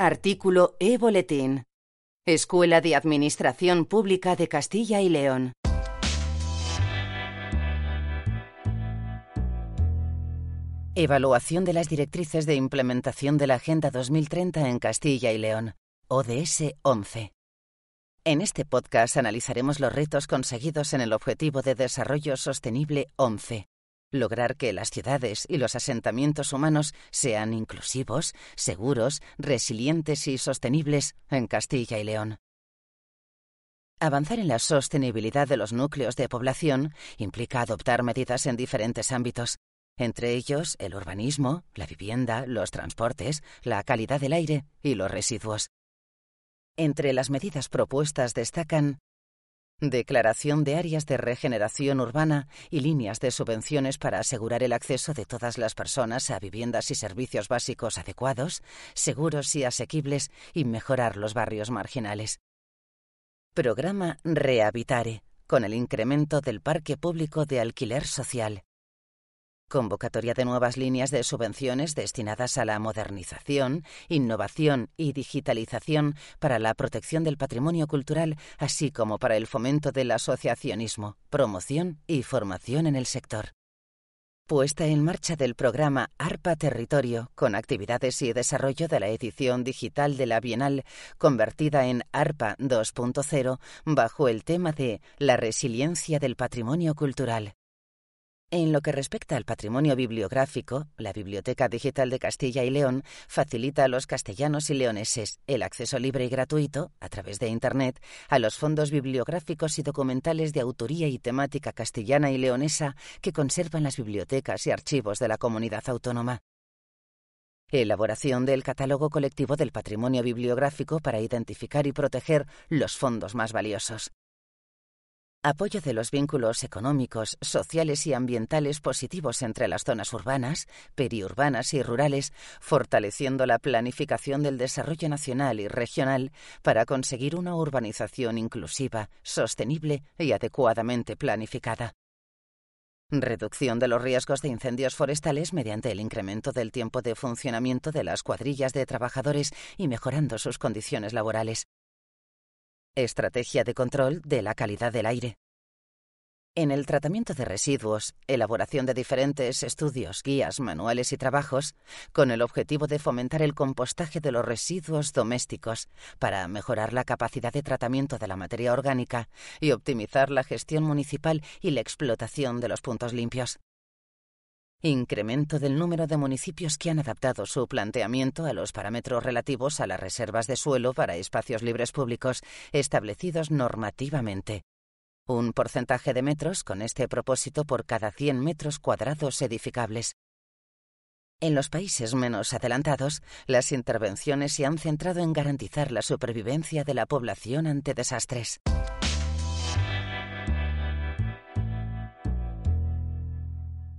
Artículo E-Boletín. Escuela de Administración Pública de Castilla y León. Evaluación de las directrices de implementación de la Agenda 2030 en Castilla y León. ODS 11. En este podcast analizaremos los retos conseguidos en el Objetivo de Desarrollo Sostenible 11 lograr que las ciudades y los asentamientos humanos sean inclusivos, seguros, resilientes y sostenibles en Castilla y León. Avanzar en la sostenibilidad de los núcleos de población implica adoptar medidas en diferentes ámbitos, entre ellos el urbanismo, la vivienda, los transportes, la calidad del aire y los residuos. Entre las medidas propuestas destacan Declaración de áreas de regeneración urbana y líneas de subvenciones para asegurar el acceso de todas las personas a viviendas y servicios básicos adecuados, seguros y asequibles y mejorar los barrios marginales. Programa Rehabitare, con el incremento del parque público de alquiler social. Convocatoria de nuevas líneas de subvenciones destinadas a la modernización, innovación y digitalización para la protección del patrimonio cultural, así como para el fomento del asociacionismo, promoción y formación en el sector. Puesta en marcha del programa ARPA Territorio, con actividades y desarrollo de la edición digital de la Bienal, convertida en ARPA 2.0, bajo el tema de la resiliencia del patrimonio cultural. En lo que respecta al patrimonio bibliográfico, la Biblioteca Digital de Castilla y León facilita a los castellanos y leoneses el acceso libre y gratuito, a través de Internet, a los fondos bibliográficos y documentales de autoría y temática castellana y leonesa que conservan las bibliotecas y archivos de la comunidad autónoma. Elaboración del catálogo colectivo del patrimonio bibliográfico para identificar y proteger los fondos más valiosos. Apoyo de los vínculos económicos, sociales y ambientales positivos entre las zonas urbanas, periurbanas y rurales, fortaleciendo la planificación del desarrollo nacional y regional para conseguir una urbanización inclusiva, sostenible y adecuadamente planificada. Reducción de los riesgos de incendios forestales mediante el incremento del tiempo de funcionamiento de las cuadrillas de trabajadores y mejorando sus condiciones laborales. Estrategia de control de la calidad del aire. En el tratamiento de residuos, elaboración de diferentes estudios, guías, manuales y trabajos, con el objetivo de fomentar el compostaje de los residuos domésticos para mejorar la capacidad de tratamiento de la materia orgánica y optimizar la gestión municipal y la explotación de los puntos limpios. Incremento del número de municipios que han adaptado su planteamiento a los parámetros relativos a las reservas de suelo para espacios libres públicos establecidos normativamente. Un porcentaje de metros con este propósito por cada 100 metros cuadrados edificables. En los países menos adelantados, las intervenciones se han centrado en garantizar la supervivencia de la población ante desastres.